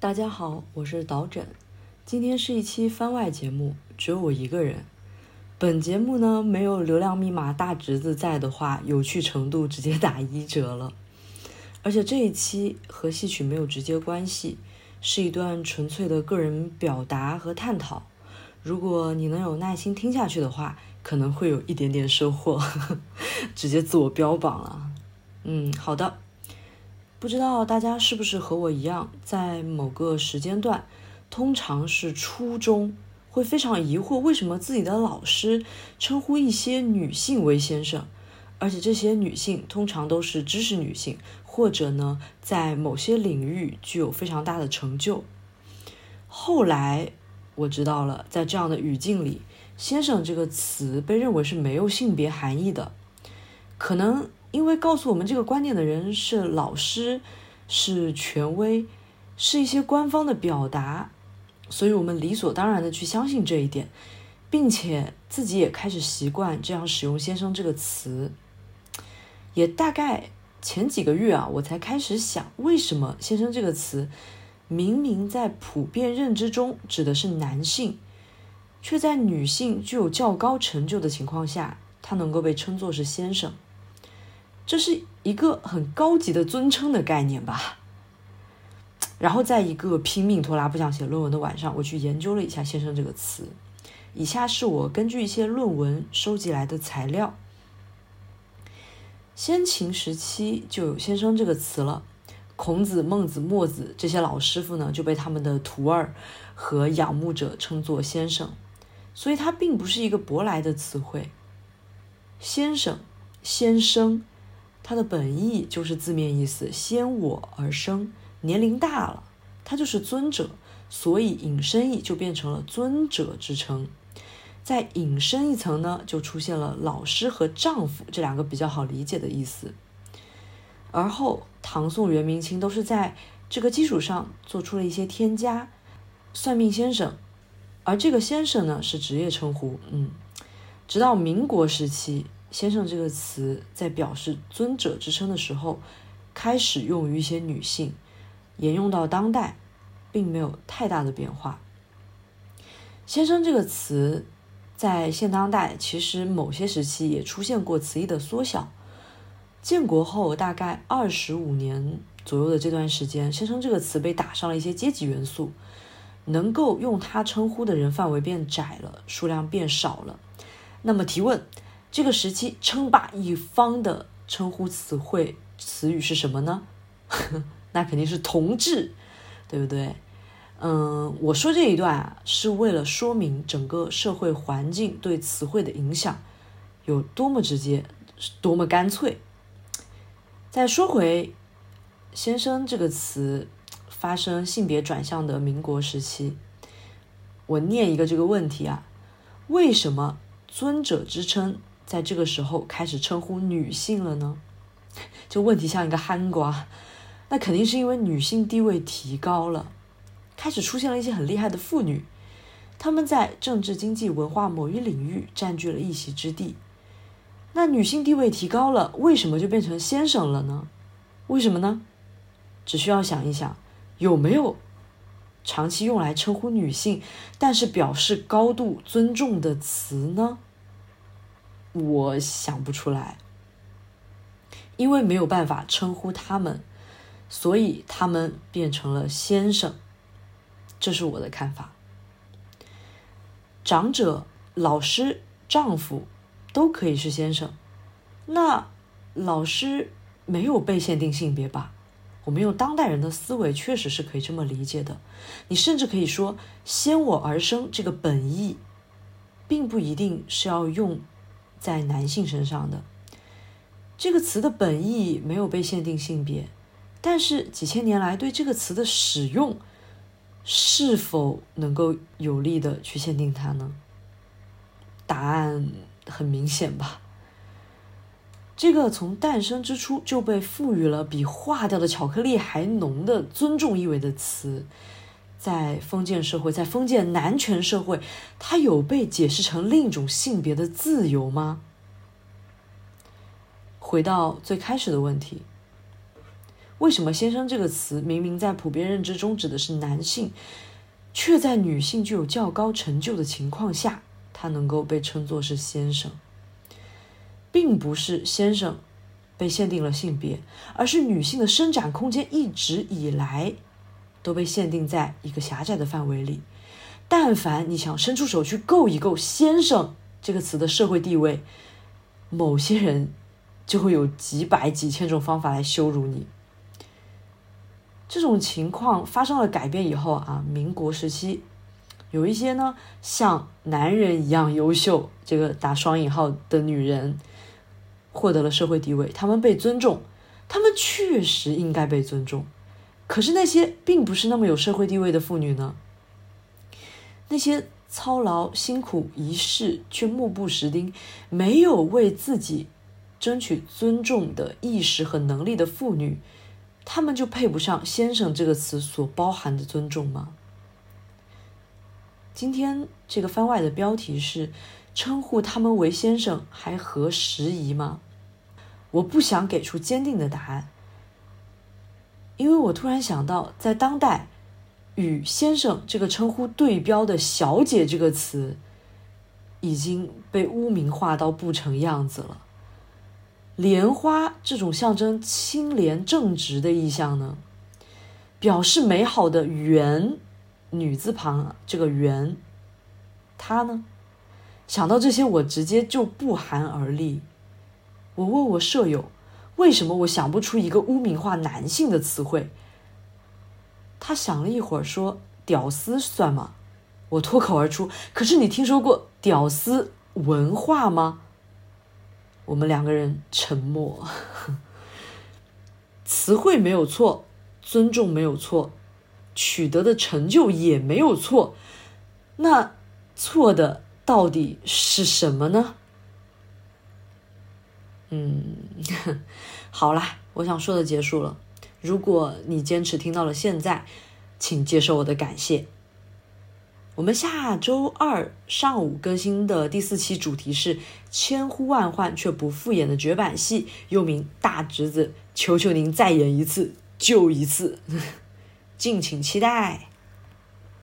大家好，我是导诊。今天是一期番外节目，只有我一个人。本节目呢，没有流量密码大侄子在的话，有趣程度直接打一折了。而且这一期和戏曲没有直接关系，是一段纯粹的个人表达和探讨。如果你能有耐心听下去的话，可能会有一点点收获。直接自我标榜了。嗯，好的。不知道大家是不是和我一样，在某个时间段，通常是初中，会非常疑惑为什么自己的老师称呼一些女性为先生，而且这些女性通常都是知识女性，或者呢，在某些领域具有非常大的成就。后来我知道了，在这样的语境里，“先生”这个词被认为是没有性别含义的，可能。因为告诉我们这个观念的人是老师，是权威，是一些官方的表达，所以我们理所当然的去相信这一点，并且自己也开始习惯这样使用“先生”这个词。也大概前几个月啊，我才开始想，为什么“先生”这个词明明在普遍认知中指的是男性，却在女性具有较高成就的情况下，他能够被称作是先生。这是一个很高级的尊称的概念吧。然后在一个拼命拖拉不想写论文的晚上，我去研究了一下“先生”这个词。以下是我根据一些论文收集来的材料。先秦时期就有“先生”这个词了，孔子、孟子、墨子这些老师傅呢，就被他们的徒儿和仰慕者称作先生，所以它并不是一个舶来的词汇。先生，先生。它的本意就是字面意思，先我而生，年龄大了，他就是尊者，所以引申义就变成了尊者之称。再引申一层呢，就出现了老师和丈夫这两个比较好理解的意思。而后唐宋元明清都是在这个基础上做出了一些添加，算命先生，而这个先生呢是职业称呼，嗯，直到民国时期。先生这个词在表示尊者之称的时候，开始用于一些女性，沿用到当代，并没有太大的变化。先生这个词在现当代其实某些时期也出现过词义的缩小。建国后大概二十五年左右的这段时间，先生这个词被打上了一些阶级元素，能够用它称呼的人范围变窄了，数量变少了。那么提问？这个时期称霸一方的称呼词汇词语是什么呢？那肯定是同志，对不对？嗯，我说这一段啊，是为了说明整个社会环境对词汇的影响有多么直接，多么干脆。再说回“先生”这个词发生性别转向的民国时期，我念一个这个问题啊：为什么尊者之称？在这个时候开始称呼女性了呢？就问题像一个憨瓜，那肯定是因为女性地位提高了，开始出现了一些很厉害的妇女，她们在政治、经济、文化某一领域占据了一席之地。那女性地位提高了，为什么就变成先生了呢？为什么呢？只需要想一想，有没有长期用来称呼女性，但是表示高度尊重的词呢？我想不出来，因为没有办法称呼他们，所以他们变成了先生。这是我的看法。长者、老师、丈夫都可以是先生。那老师没有被限定性别吧？我们用当代人的思维，确实是可以这么理解的。你甚至可以说“先我而生”这个本意，并不一定是要用。在男性身上的这个词的本意没有被限定性别，但是几千年来对这个词的使用是否能够有力的去限定它呢？答案很明显吧。这个从诞生之初就被赋予了比化掉的巧克力还浓的尊重意味的词，在封建社会，在封建男权社会，它有被解释成另一种性别的自由吗？回到最开始的问题，为什么“先生”这个词明明在普遍认知中指的是男性，却在女性具有较高成就的情况下，他能够被称作是先生？并不是先生被限定了性别，而是女性的伸展空间一直以来都被限定在一个狭窄的范围里。但凡你想伸出手去够一够“先生”这个词的社会地位，某些人就会有几百几千种方法来羞辱你。这种情况发生了改变以后啊，民国时期有一些呢像男人一样优秀，这个打双引号的女人获得了社会地位，他们被尊重，他们确实应该被尊重。可是那些并不是那么有社会地位的妇女呢？那些操劳辛苦一世却目不识丁，没有为自己争取尊重的意识和能力的妇女，她们就配不上“先生”这个词所包含的尊重吗？今天这个番外的标题是“称呼他们为先生还合时宜吗？”我不想给出坚定的答案，因为我突然想到，在当代。与先生这个称呼对标的“小姐”这个词，已经被污名化到不成样子了。莲花这种象征清廉正直的意象呢，表示美好的“圆”女字旁这个“圆”，它呢，想到这些，我直接就不寒而栗。我问我舍友，为什么我想不出一个污名化男性的词汇？他想了一会儿，说：“屌丝算吗？”我脱口而出：“可是你听说过屌丝文化吗？”我们两个人沉默。词汇没有错，尊重没有错，取得的成就也没有错，那错的到底是什么呢？嗯，好啦，我想说的结束了。如果你坚持听到了现在，请接受我的感谢。我们下周二上午更新的第四期主题是千呼万唤却不复演的绝版戏，又名《大侄子》，求求您再演一次，就一次，敬请期待。